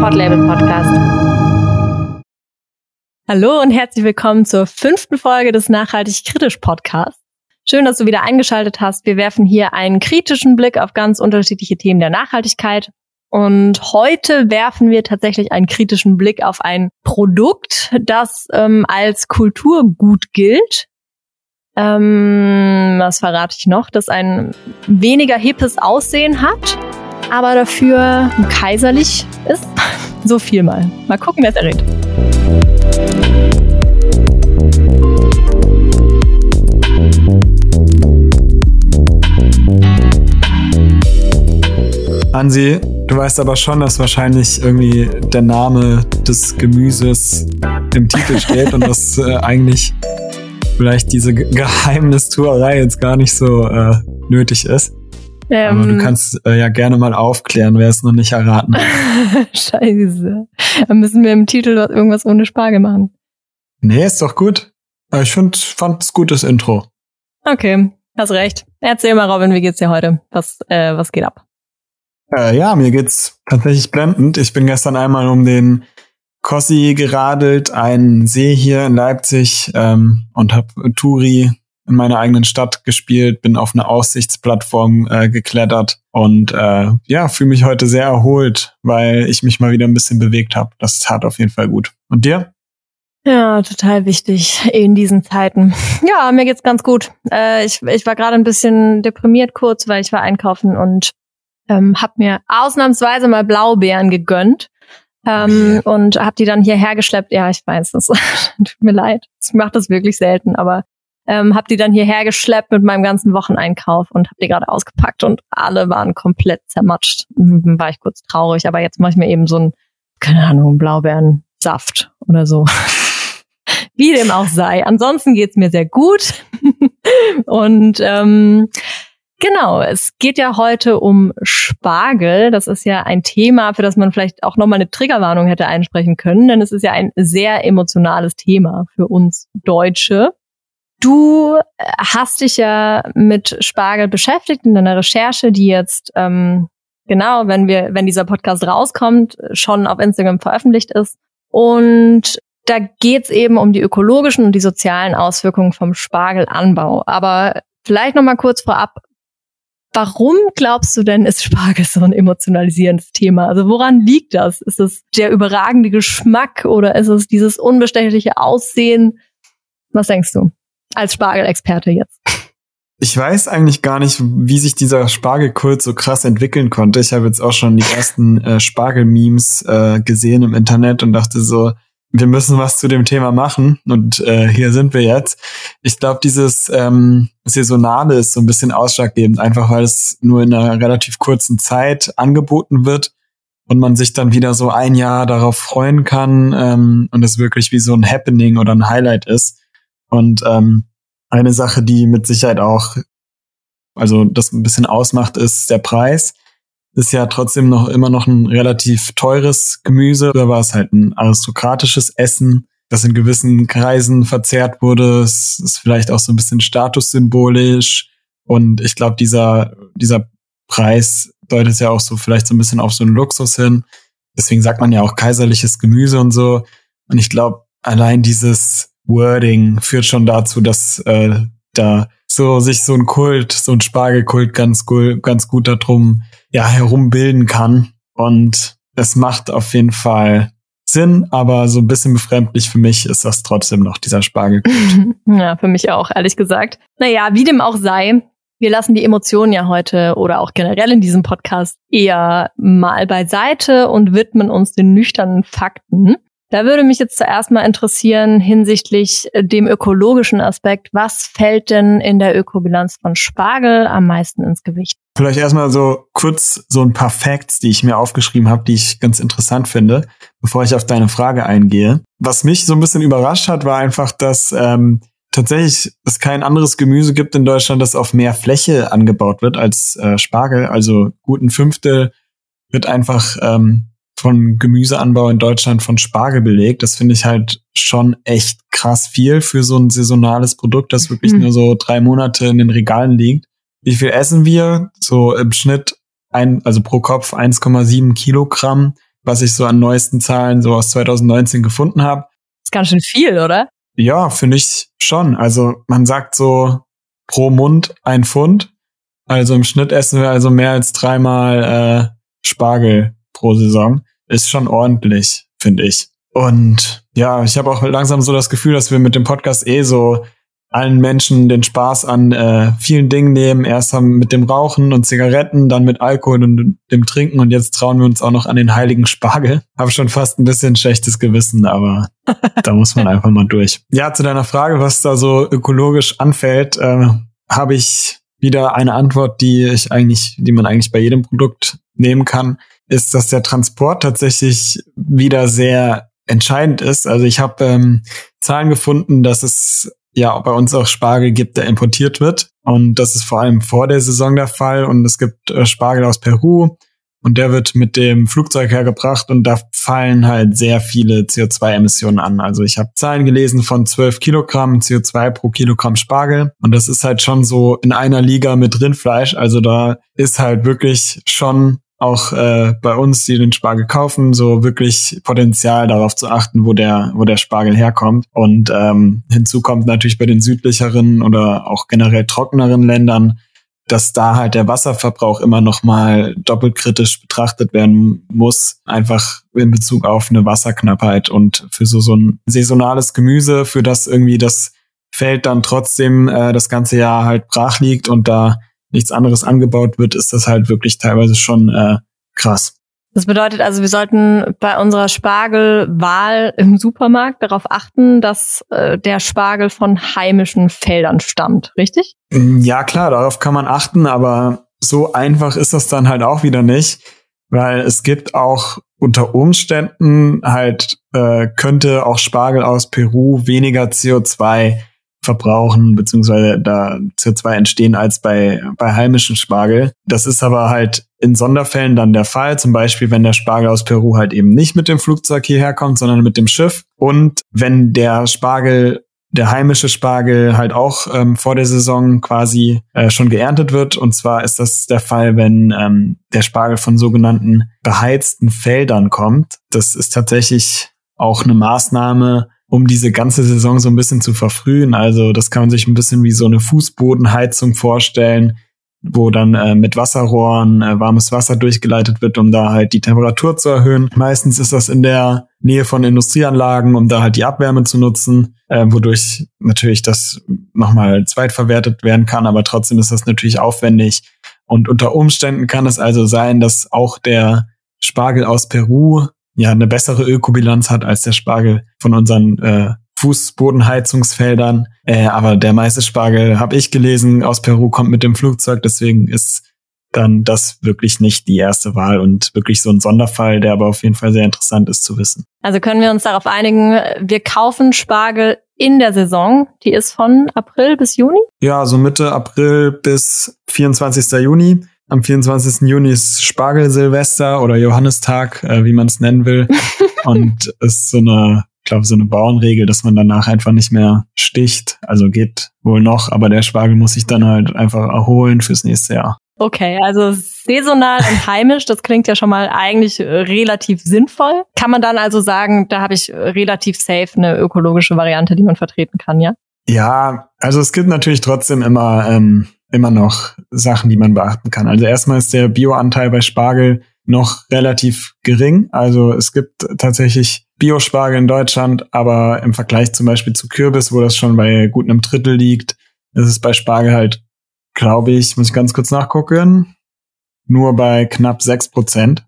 Podlabel Podcast. Hallo und herzlich willkommen zur fünften Folge des Nachhaltig Kritisch Podcasts. Schön, dass du wieder eingeschaltet hast. Wir werfen hier einen kritischen Blick auf ganz unterschiedliche Themen der Nachhaltigkeit. Und heute werfen wir tatsächlich einen kritischen Blick auf ein Produkt, das ähm, als Kulturgut gilt. Ähm, was verrate ich noch? Das ein weniger hippes Aussehen hat, aber dafür kaiserlich ist. So viel mal. Mal gucken, wer es errät. Hansi, du weißt aber schon, dass wahrscheinlich irgendwie der Name des Gemüses im Titel steht und dass äh, eigentlich vielleicht diese Geheimnistuerei jetzt gar nicht so äh, nötig ist. Ähm, aber du kannst äh, ja gerne mal aufklären, wer es noch nicht erraten hat. Scheiße. Dann müssen wir im Titel irgendwas ohne Spargel machen. Nee, ist doch gut. Ich find, fand es gutes Intro. Okay, hast recht. Erzähl mal, Robin, wie geht's dir heute? Was, äh, was geht ab? Äh, ja, mir geht's tatsächlich blendend. Ich bin gestern einmal um den Kossi geradelt, einen See hier in Leipzig ähm, und habe Touri in meiner eigenen Stadt gespielt, bin auf eine Aussichtsplattform äh, geklettert und äh, ja, fühle mich heute sehr erholt, weil ich mich mal wieder ein bisschen bewegt habe. Das tat auf jeden Fall gut. Und dir? Ja, total wichtig in diesen Zeiten. Ja, mir geht's ganz gut. Äh, ich, ich war gerade ein bisschen deprimiert kurz, weil ich war einkaufen und ähm, habe mir ausnahmsweise mal Blaubeeren gegönnt ähm, oh und habe die dann hierher geschleppt. Ja, ich weiß, das tut mir leid. Ich mache das wirklich selten, aber ähm, habe die dann hierher geschleppt mit meinem ganzen Wocheneinkauf und habe die gerade ausgepackt und alle waren komplett zermatscht. Mhm, war ich kurz traurig, aber jetzt mache ich mir eben so ein, keine Ahnung, Blaubeerensaft oder so. Wie dem auch sei. Ansonsten geht's mir sehr gut. und ähm, Genau, es geht ja heute um Spargel. Das ist ja ein Thema, für das man vielleicht auch nochmal eine Triggerwarnung hätte einsprechen können, denn es ist ja ein sehr emotionales Thema für uns Deutsche. Du hast dich ja mit Spargel beschäftigt in deiner Recherche, die jetzt ähm, genau, wenn wir, wenn dieser Podcast rauskommt, schon auf Instagram veröffentlicht ist. Und da geht's eben um die ökologischen und die sozialen Auswirkungen vom Spargelanbau. Aber vielleicht noch mal kurz vorab, Warum glaubst du denn, ist Spargel so ein emotionalisierendes Thema? Also woran liegt das? Ist es der überragende Geschmack oder ist es dieses unbestechliche Aussehen? Was denkst du als Spargelexperte jetzt? Ich weiß eigentlich gar nicht, wie sich dieser Spargelkult so krass entwickeln konnte. Ich habe jetzt auch schon die ersten äh, Spargel-Memes äh, gesehen im Internet und dachte so, wir müssen was zu dem Thema machen und äh, hier sind wir jetzt. Ich glaube, dieses ähm, Saisonale ist so ein bisschen ausschlaggebend, einfach weil es nur in einer relativ kurzen Zeit angeboten wird und man sich dann wieder so ein Jahr darauf freuen kann ähm, und es wirklich wie so ein Happening oder ein Highlight ist. Und ähm, eine Sache, die mit Sicherheit auch, also das ein bisschen ausmacht, ist der Preis ist ja trotzdem noch immer noch ein relativ teures Gemüse. Früher war es halt ein aristokratisches Essen, das in gewissen Kreisen verzehrt wurde. Es ist vielleicht auch so ein bisschen statussymbolisch. Und ich glaube, dieser, dieser Preis deutet ja auch so vielleicht so ein bisschen auf so einen Luxus hin. Deswegen sagt man ja auch kaiserliches Gemüse und so. Und ich glaube, allein dieses Wording führt schon dazu, dass äh, da so sich so ein Kult, so ein Spargelkult ganz, ganz gut darum ja, herumbilden kann. Und es macht auf jeden Fall Sinn, aber so ein bisschen befremdlich für mich ist das trotzdem noch dieser Spargel. ja, für mich auch, ehrlich gesagt. Naja, wie dem auch sei, wir lassen die Emotionen ja heute oder auch generell in diesem Podcast eher mal beiseite und widmen uns den nüchternen Fakten. Da würde mich jetzt zuerst mal interessieren hinsichtlich dem ökologischen Aspekt. Was fällt denn in der Ökobilanz von Spargel am meisten ins Gewicht? Vielleicht erstmal so kurz so ein paar Facts, die ich mir aufgeschrieben habe, die ich ganz interessant finde, bevor ich auf deine Frage eingehe. Was mich so ein bisschen überrascht hat, war einfach, dass ähm, tatsächlich es kein anderes Gemüse gibt in Deutschland, das auf mehr Fläche angebaut wird als äh, Spargel. Also guten Fünftel wird einfach ähm, von Gemüseanbau in Deutschland von Spargel belegt. Das finde ich halt schon echt krass viel für so ein saisonales Produkt, das wirklich mhm. nur so drei Monate in den Regalen liegt. Wie viel essen wir? So im Schnitt ein, also pro Kopf 1,7 Kilogramm. was ich so an neuesten Zahlen so aus 2019 gefunden habe. Ist ganz schön viel, oder? Ja, finde ich schon. Also man sagt so pro Mund ein Pfund. Also im Schnitt essen wir also mehr als dreimal äh, Spargel pro Saison. Ist schon ordentlich, finde ich. Und ja, ich habe auch langsam so das Gefühl, dass wir mit dem Podcast eh so allen Menschen den Spaß an äh, vielen Dingen nehmen. Erst haben mit dem Rauchen und Zigaretten, dann mit Alkohol und dem Trinken und jetzt trauen wir uns auch noch an den heiligen Spargel. Habe schon fast ein bisschen schlechtes Gewissen, aber da muss man einfach mal durch. Ja, zu deiner Frage, was da so ökologisch anfällt, äh, habe ich wieder eine Antwort, die ich eigentlich, die man eigentlich bei jedem Produkt nehmen kann, ist, dass der Transport tatsächlich wieder sehr entscheidend ist. Also ich habe ähm, Zahlen gefunden, dass es ja bei uns auch Spargel gibt, der importiert wird. Und das ist vor allem vor der Saison der Fall. Und es gibt äh, Spargel aus Peru und der wird mit dem Flugzeug hergebracht und da fallen halt sehr viele CO2-Emissionen an. Also ich habe Zahlen gelesen von 12 Kilogramm CO2 pro Kilogramm Spargel und das ist halt schon so in einer Liga mit Rindfleisch. Also da ist halt wirklich schon auch äh, bei uns, die den Spargel kaufen, so wirklich Potenzial darauf zu achten, wo der, wo der Spargel herkommt. Und ähm, hinzu kommt natürlich bei den südlicheren oder auch generell trockeneren Ländern, dass da halt der Wasserverbrauch immer noch mal doppelt kritisch betrachtet werden muss, einfach in Bezug auf eine Wasserknappheit und für so so ein saisonales Gemüse, für das irgendwie das Feld dann trotzdem äh, das ganze Jahr halt brach liegt und da nichts anderes angebaut wird, ist das halt wirklich teilweise schon äh, krass. Das bedeutet also, wir sollten bei unserer Spargelwahl im Supermarkt darauf achten, dass äh, der Spargel von heimischen Feldern stammt, richtig? Mm, ja, klar, darauf kann man achten, aber so einfach ist das dann halt auch wieder nicht, weil es gibt auch unter Umständen halt, äh, könnte auch Spargel aus Peru weniger CO2 verbrauchen, beziehungsweise da CO2 entstehen als bei, bei heimischen Spargel. Das ist aber halt in Sonderfällen dann der Fall, zum Beispiel wenn der Spargel aus Peru halt eben nicht mit dem Flugzeug hierher kommt, sondern mit dem Schiff. Und wenn der Spargel, der heimische Spargel halt auch ähm, vor der Saison quasi äh, schon geerntet wird. Und zwar ist das der Fall, wenn ähm, der Spargel von sogenannten beheizten Feldern kommt. Das ist tatsächlich auch eine Maßnahme, um diese ganze Saison so ein bisschen zu verfrühen. Also das kann man sich ein bisschen wie so eine Fußbodenheizung vorstellen, wo dann äh, mit Wasserrohren äh, warmes Wasser durchgeleitet wird, um da halt die Temperatur zu erhöhen. Meistens ist das in der Nähe von Industrieanlagen, um da halt die Abwärme zu nutzen, äh, wodurch natürlich das nochmal zweitverwertet werden kann, aber trotzdem ist das natürlich aufwendig. Und unter Umständen kann es also sein, dass auch der Spargel aus Peru ja eine bessere Ökobilanz hat als der Spargel von unseren äh, Fußbodenheizungsfeldern. Äh, aber der meiste Spargel, habe ich gelesen, aus Peru kommt mit dem Flugzeug. Deswegen ist dann das wirklich nicht die erste Wahl und wirklich so ein Sonderfall, der aber auf jeden Fall sehr interessant ist zu wissen. Also können wir uns darauf einigen, wir kaufen Spargel in der Saison. Die ist von April bis Juni? Ja, so Mitte April bis 24. Juni. Am 24. Juni ist Spargel-Silvester oder Johannistag, äh, wie man es nennen will. und ist so eine, ich glaube, so eine Bauernregel, dass man danach einfach nicht mehr sticht. Also geht wohl noch, aber der Spargel muss sich dann halt einfach erholen fürs nächste Jahr. Okay, also saisonal und heimisch, das klingt ja schon mal eigentlich relativ sinnvoll. Kann man dann also sagen, da habe ich relativ safe eine ökologische Variante, die man vertreten kann, ja? Ja, also es gibt natürlich trotzdem immer ähm, immer noch Sachen, die man beachten kann. Also erstmal ist der Bioanteil bei Spargel noch relativ gering. Also es gibt tatsächlich Biospargel in Deutschland, aber im Vergleich zum Beispiel zu Kürbis, wo das schon bei gut einem Drittel liegt, ist es bei Spargel halt, glaube ich, muss ich ganz kurz nachgucken, nur bei knapp sechs Prozent.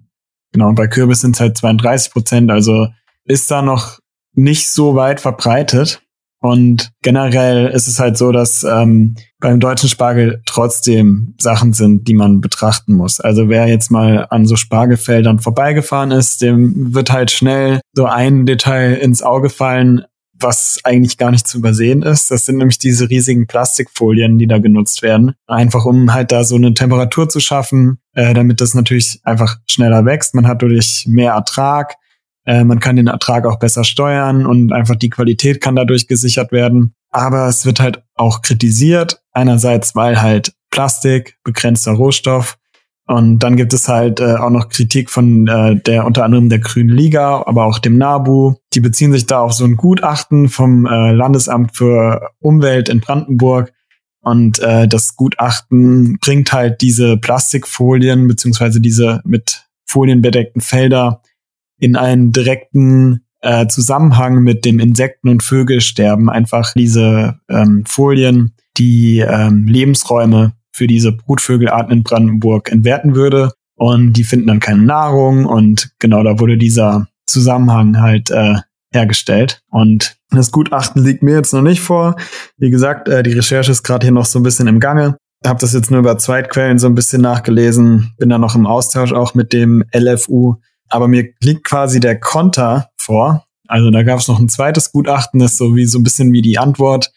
Genau, und bei Kürbis sind es halt 32 Prozent, also ist da noch nicht so weit verbreitet. Und generell ist es halt so, dass ähm, beim deutschen Spargel trotzdem Sachen sind, die man betrachten muss. Also wer jetzt mal an so Spargelfeldern vorbeigefahren ist, dem wird halt schnell so ein Detail ins Auge fallen, was eigentlich gar nicht zu übersehen ist. Das sind nämlich diese riesigen Plastikfolien, die da genutzt werden. Einfach um halt da so eine Temperatur zu schaffen, äh, damit das natürlich einfach schneller wächst. Man hat dadurch mehr Ertrag. Äh, man kann den Ertrag auch besser steuern und einfach die Qualität kann dadurch gesichert werden. Aber es wird halt auch kritisiert. Einerseits, weil halt Plastik, begrenzter Rohstoff Und dann gibt es halt äh, auch noch Kritik von äh, der unter anderem der Grünen Liga, aber auch dem NABU. Die beziehen sich da auf so ein Gutachten vom äh, Landesamt für Umwelt in Brandenburg. Und äh, das Gutachten bringt halt diese Plastikfolien beziehungsweise diese mit Folien bedeckten Felder in einen direkten äh, Zusammenhang mit dem Insekten- und Vögelsterben. Einfach diese ähm, Folien, die ähm, Lebensräume für diese Brutvögelarten in Brandenburg entwerten würde. Und die finden dann keine Nahrung und genau da wurde dieser Zusammenhang halt äh, hergestellt. Und das Gutachten liegt mir jetzt noch nicht vor. Wie gesagt, äh, die Recherche ist gerade hier noch so ein bisschen im Gange. Habe das jetzt nur über Zweitquellen so ein bisschen nachgelesen. Bin da noch im Austausch auch mit dem LFU. Aber mir liegt quasi der Konter vor. Also da gab es noch ein zweites Gutachten, das so wie so ein bisschen wie die Antwort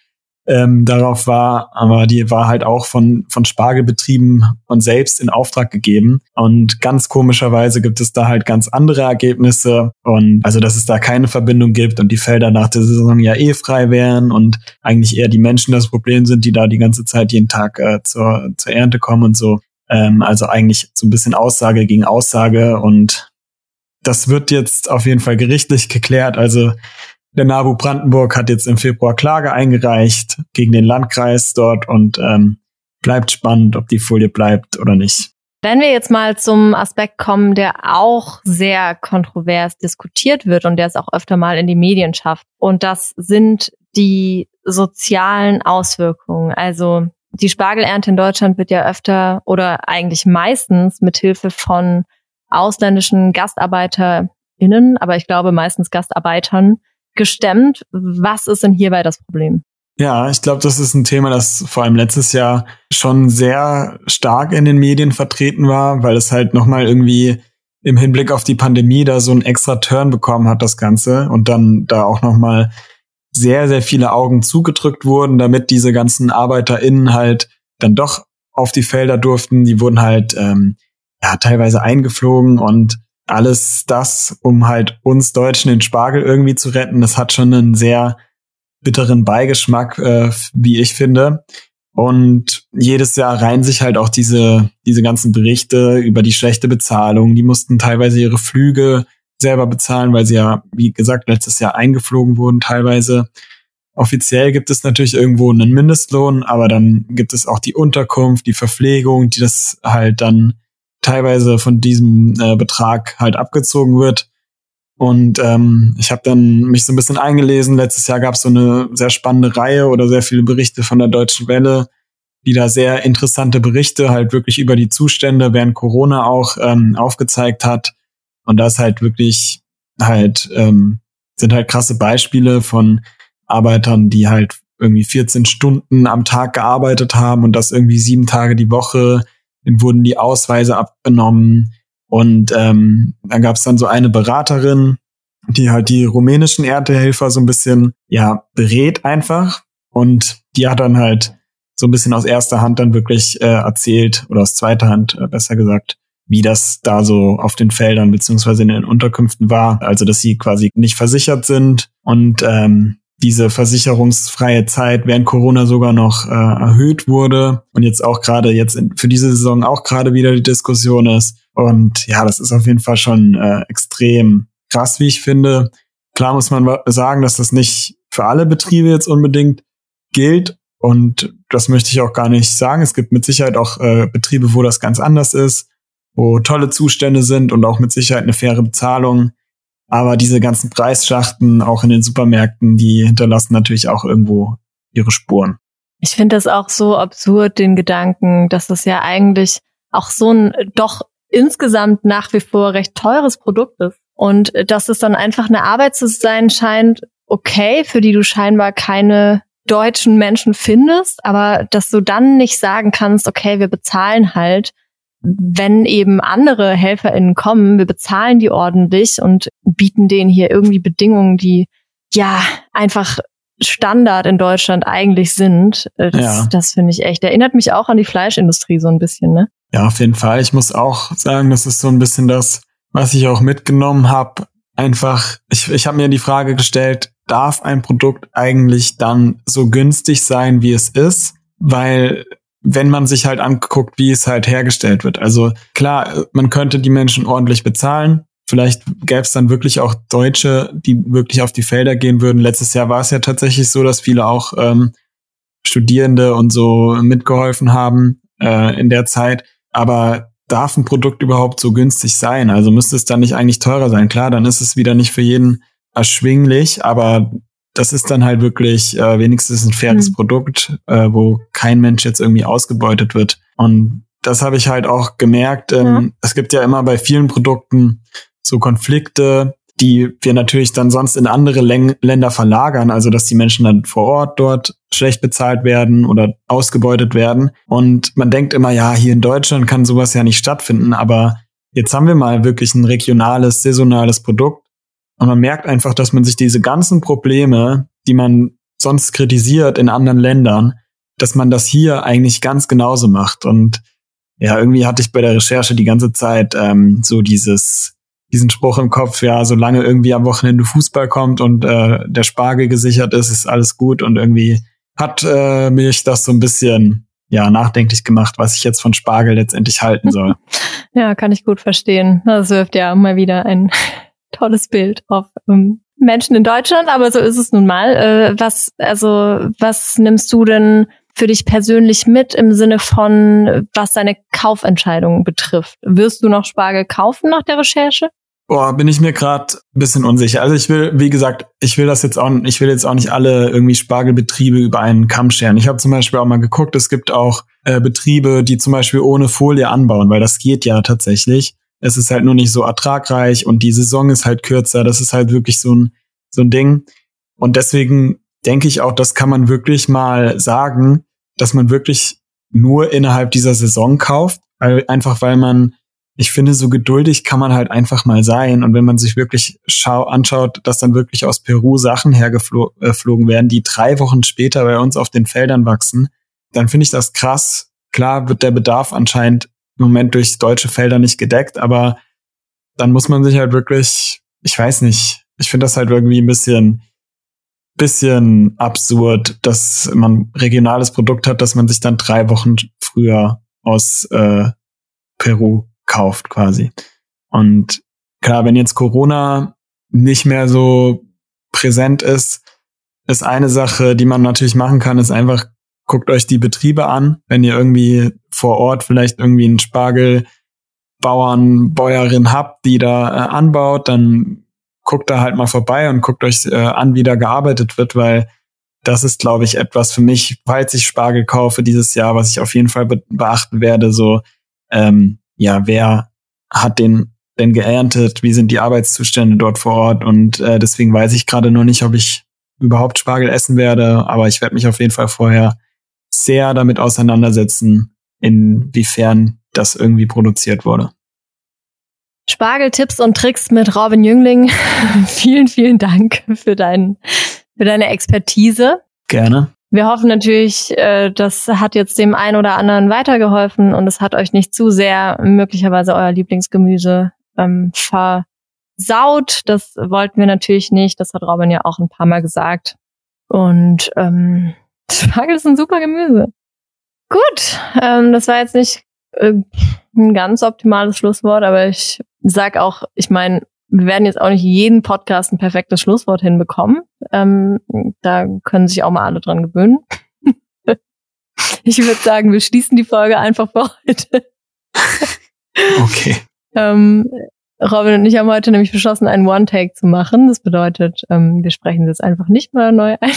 ähm, darauf war, aber die war halt auch von, von Spargelbetrieben und selbst in Auftrag gegeben. Und ganz komischerweise gibt es da halt ganz andere Ergebnisse und also, dass es da keine Verbindung gibt und die Felder nach der Saison ja eh frei wären und eigentlich eher die Menschen das Problem sind, die da die ganze Zeit jeden Tag äh, zur, zur Ernte kommen und so. Ähm, also eigentlich so ein bisschen Aussage gegen Aussage und das wird jetzt auf jeden Fall gerichtlich geklärt. Also der NABU Brandenburg hat jetzt im Februar Klage eingereicht gegen den Landkreis dort und ähm, bleibt spannend, ob die Folie bleibt oder nicht. Wenn wir jetzt mal zum Aspekt kommen, der auch sehr kontrovers diskutiert wird und der es auch öfter mal in die Medien schafft, und das sind die sozialen Auswirkungen. Also die Spargelernte in Deutschland wird ja öfter oder eigentlich meistens mit Hilfe von ausländischen GastarbeiterInnen, aber ich glaube meistens Gastarbeitern gestemmt. Was ist denn hierbei das Problem? Ja, ich glaube, das ist ein Thema, das vor allem letztes Jahr schon sehr stark in den Medien vertreten war, weil es halt nochmal irgendwie im Hinblick auf die Pandemie da so einen extra Turn bekommen hat, das Ganze. Und dann da auch nochmal sehr, sehr viele Augen zugedrückt wurden, damit diese ganzen ArbeiterInnen halt dann doch auf die Felder durften. Die wurden halt ähm, ja teilweise eingeflogen und alles das, um halt uns Deutschen den Spargel irgendwie zu retten, das hat schon einen sehr bitteren Beigeschmack, äh, wie ich finde. Und jedes Jahr reihen sich halt auch diese, diese ganzen Berichte über die schlechte Bezahlung. Die mussten teilweise ihre Flüge selber bezahlen, weil sie ja, wie gesagt, letztes Jahr eingeflogen wurden teilweise. Offiziell gibt es natürlich irgendwo einen Mindestlohn, aber dann gibt es auch die Unterkunft, die Verpflegung, die das halt dann teilweise von diesem äh, Betrag halt abgezogen wird. Und ähm, ich habe dann mich so ein bisschen eingelesen. Letztes Jahr gab es so eine sehr spannende Reihe oder sehr viele Berichte von der Deutschen Welle, die da sehr interessante Berichte halt wirklich über die Zustände während Corona auch ähm, aufgezeigt hat. Und das halt wirklich halt ähm, sind halt krasse Beispiele von Arbeitern, die halt irgendwie 14 Stunden am Tag gearbeitet haben und das irgendwie sieben Tage die Woche Denen wurden die Ausweise abgenommen. Und ähm, dann gab es dann so eine Beraterin, die halt die rumänischen Erntehelfer so ein bisschen, ja, berät einfach. Und die hat dann halt so ein bisschen aus erster Hand dann wirklich äh, erzählt, oder aus zweiter Hand äh, besser gesagt, wie das da so auf den Feldern beziehungsweise in den Unterkünften war. Also, dass sie quasi nicht versichert sind und ähm, diese versicherungsfreie Zeit während Corona sogar noch äh, erhöht wurde und jetzt auch gerade jetzt in, für diese Saison auch gerade wieder die Diskussion ist. Und ja, das ist auf jeden Fall schon äh, extrem krass, wie ich finde. Klar muss man sagen, dass das nicht für alle Betriebe jetzt unbedingt gilt. Und das möchte ich auch gar nicht sagen. Es gibt mit Sicherheit auch äh, Betriebe, wo das ganz anders ist, wo tolle Zustände sind und auch mit Sicherheit eine faire Bezahlung. Aber diese ganzen Preisschachten auch in den Supermärkten, die hinterlassen natürlich auch irgendwo ihre Spuren. Ich finde das auch so absurd, den Gedanken, dass das ja eigentlich auch so ein doch insgesamt nach wie vor recht teures Produkt ist. Und dass es dann einfach eine Arbeit zu sein scheint, okay, für die du scheinbar keine deutschen Menschen findest, aber dass du dann nicht sagen kannst, okay, wir bezahlen halt wenn eben andere HelferInnen kommen, wir bezahlen die ordentlich und bieten denen hier irgendwie Bedingungen, die ja einfach Standard in Deutschland eigentlich sind. Äh, das, ja. das finde ich echt. Erinnert mich auch an die Fleischindustrie so ein bisschen, ne? Ja, auf jeden Fall. Ich muss auch sagen, das ist so ein bisschen das, was ich auch mitgenommen habe. Einfach, ich, ich habe mir die Frage gestellt, darf ein Produkt eigentlich dann so günstig sein, wie es ist? Weil wenn man sich halt anguckt, wie es halt hergestellt wird. Also klar, man könnte die Menschen ordentlich bezahlen. Vielleicht gäbe es dann wirklich auch Deutsche, die wirklich auf die Felder gehen würden. Letztes Jahr war es ja tatsächlich so, dass viele auch ähm, Studierende und so mitgeholfen haben äh, in der Zeit. Aber darf ein Produkt überhaupt so günstig sein? Also müsste es dann nicht eigentlich teurer sein? Klar, dann ist es wieder nicht für jeden erschwinglich, aber das ist dann halt wirklich äh, wenigstens ein faires mhm. Produkt, äh, wo kein Mensch jetzt irgendwie ausgebeutet wird. Und das habe ich halt auch gemerkt. Ähm, ja. Es gibt ja immer bei vielen Produkten so Konflikte, die wir natürlich dann sonst in andere Läng Länder verlagern, also dass die Menschen dann vor Ort dort schlecht bezahlt werden oder ausgebeutet werden. Und man denkt immer, ja, hier in Deutschland kann sowas ja nicht stattfinden, aber jetzt haben wir mal wirklich ein regionales, saisonales Produkt und man merkt einfach, dass man sich diese ganzen Probleme, die man sonst kritisiert in anderen Ländern, dass man das hier eigentlich ganz genauso macht. Und ja, irgendwie hatte ich bei der Recherche die ganze Zeit ähm, so dieses, diesen Spruch im Kopf, ja, solange irgendwie am Wochenende Fußball kommt und äh, der Spargel gesichert ist, ist alles gut. Und irgendwie hat äh, mich das so ein bisschen ja nachdenklich gemacht, was ich jetzt von Spargel letztendlich halten soll. ja, kann ich gut verstehen. Das wirft ja mal wieder ein tolles Bild auf ähm, Menschen in Deutschland, aber so ist es nun mal. Äh, was, also, was nimmst du denn für dich persönlich mit im Sinne von, was deine Kaufentscheidungen betrifft? Wirst du noch Spargel kaufen nach der Recherche? Boah, bin ich mir gerade ein bisschen unsicher. Also ich will, wie gesagt, ich will das jetzt auch, ich will jetzt auch nicht alle irgendwie Spargelbetriebe über einen Kamm scheren. Ich habe zum Beispiel auch mal geguckt, es gibt auch äh, Betriebe, die zum Beispiel ohne Folie anbauen, weil das geht ja tatsächlich. Es ist halt nur nicht so ertragreich und die Saison ist halt kürzer. Das ist halt wirklich so ein, so ein Ding. Und deswegen denke ich auch, das kann man wirklich mal sagen, dass man wirklich nur innerhalb dieser Saison kauft. Einfach weil man, ich finde, so geduldig kann man halt einfach mal sein. Und wenn man sich wirklich schau anschaut, dass dann wirklich aus Peru Sachen hergeflogen äh, werden, die drei Wochen später bei uns auf den Feldern wachsen, dann finde ich das krass. Klar wird der Bedarf anscheinend im Moment durch deutsche Felder nicht gedeckt, aber dann muss man sich halt wirklich, ich weiß nicht, ich finde das halt irgendwie ein bisschen, bisschen absurd, dass man regionales Produkt hat, dass man sich dann drei Wochen früher aus äh, Peru kauft quasi. Und klar, wenn jetzt Corona nicht mehr so präsent ist, ist eine Sache, die man natürlich machen kann, ist einfach guckt euch die Betriebe an, wenn ihr irgendwie vor Ort vielleicht irgendwie einen Spargelbauern, Bäuerin habt, die da äh, anbaut, dann guckt da halt mal vorbei und guckt euch äh, an, wie da gearbeitet wird, weil das ist, glaube ich, etwas für mich, falls ich Spargel kaufe dieses Jahr, was ich auf jeden Fall be beachten werde, so, ähm, ja, wer hat den denn geerntet, wie sind die Arbeitszustände dort vor Ort und äh, deswegen weiß ich gerade noch nicht, ob ich überhaupt Spargel essen werde, aber ich werde mich auf jeden Fall vorher sehr damit auseinandersetzen, inwiefern das irgendwie produziert wurde. Spargeltipps und Tricks mit Robin Jüngling. vielen, vielen Dank für, dein, für deine Expertise. Gerne. Wir hoffen natürlich, äh, das hat jetzt dem einen oder anderen weitergeholfen und es hat euch nicht zu sehr möglicherweise euer Lieblingsgemüse ähm, versaut. Das wollten wir natürlich nicht. Das hat Robin ja auch ein paar Mal gesagt. Und ähm, Spargel ist ein super Gemüse. Gut, ähm, das war jetzt nicht äh, ein ganz optimales Schlusswort, aber ich sag auch, ich meine, wir werden jetzt auch nicht jeden Podcast ein perfektes Schlusswort hinbekommen. Ähm, da können sich auch mal alle dran gewöhnen. ich würde sagen, wir schließen die Folge einfach für heute. okay. Ähm, Robin und ich haben heute nämlich beschlossen, einen One-Take zu machen. Das bedeutet, ähm, wir sprechen das einfach nicht mal neu ein.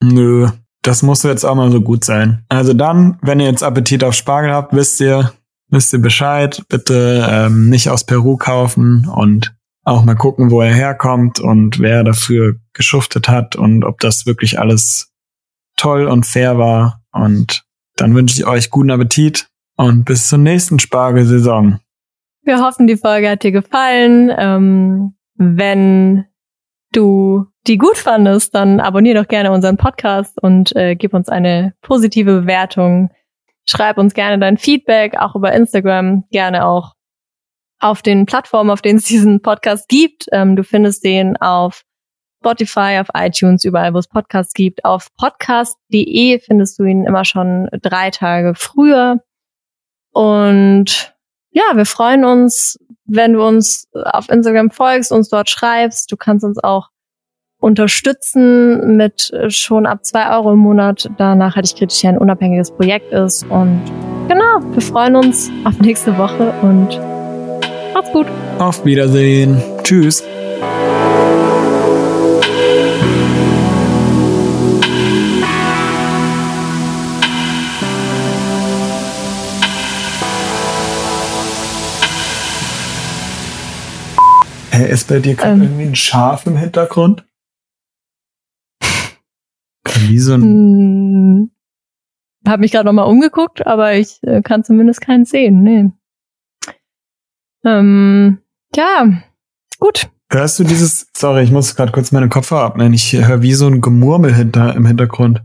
Nö, das muss jetzt auch mal so gut sein. Also dann, wenn ihr jetzt Appetit auf Spargel habt, wisst ihr, wisst ihr Bescheid. Bitte ähm, nicht aus Peru kaufen und auch mal gucken, wo er herkommt und wer dafür geschuftet hat und ob das wirklich alles toll und fair war. Und dann wünsche ich euch guten Appetit und bis zur nächsten Spargelsaison. Wir hoffen, die Folge hat dir gefallen. Ähm, wenn du die gut fandest, dann abonnier doch gerne unseren Podcast und äh, gib uns eine positive Bewertung. Schreib uns gerne dein Feedback, auch über Instagram, gerne auch auf den Plattformen, auf denen es diesen Podcast gibt. Ähm, du findest den auf Spotify, auf iTunes, überall, wo es Podcasts gibt. Auf podcast.de findest du ihn immer schon drei Tage früher. Und ja, wir freuen uns, wenn du uns auf Instagram folgst, uns dort schreibst. Du kannst uns auch unterstützen mit schon ab zwei Euro im Monat, da nachhaltig kritisch ja ein unabhängiges Projekt ist. Und genau, wir freuen uns auf nächste Woche und macht's gut. Auf Wiedersehen. Tschüss. Hey, ist bei dir gerade ähm, irgendwie ein Schaf im Hintergrund? Wie so ein. Hm, hab mich gerade noch mal umgeguckt, aber ich äh, kann zumindest keinen sehen. Nee. Ähm, ja, gut. Hörst du dieses? Sorry, ich muss gerade kurz meine Kopfhörer abnehmen. Ich höre wie so ein Gemurmel hinter im Hintergrund.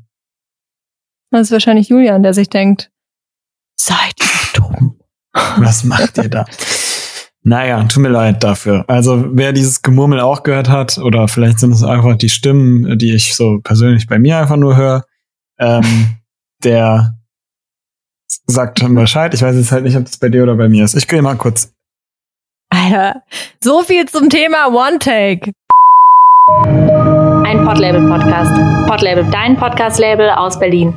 Das ist wahrscheinlich Julian, der sich denkt, seid dumm. Was macht ihr da? Naja, tut mir leid dafür. Also wer dieses Gemurmel auch gehört hat, oder vielleicht sind es einfach die Stimmen, die ich so persönlich bei mir einfach nur höre, ähm, der sagt Bescheid. Ich weiß jetzt halt nicht, ob das bei dir oder bei mir ist. Ich gehe mal kurz. Alter, so viel zum Thema One Take. Ein Podlabel Podcast. Podlabel, dein Podcast-Label aus Berlin.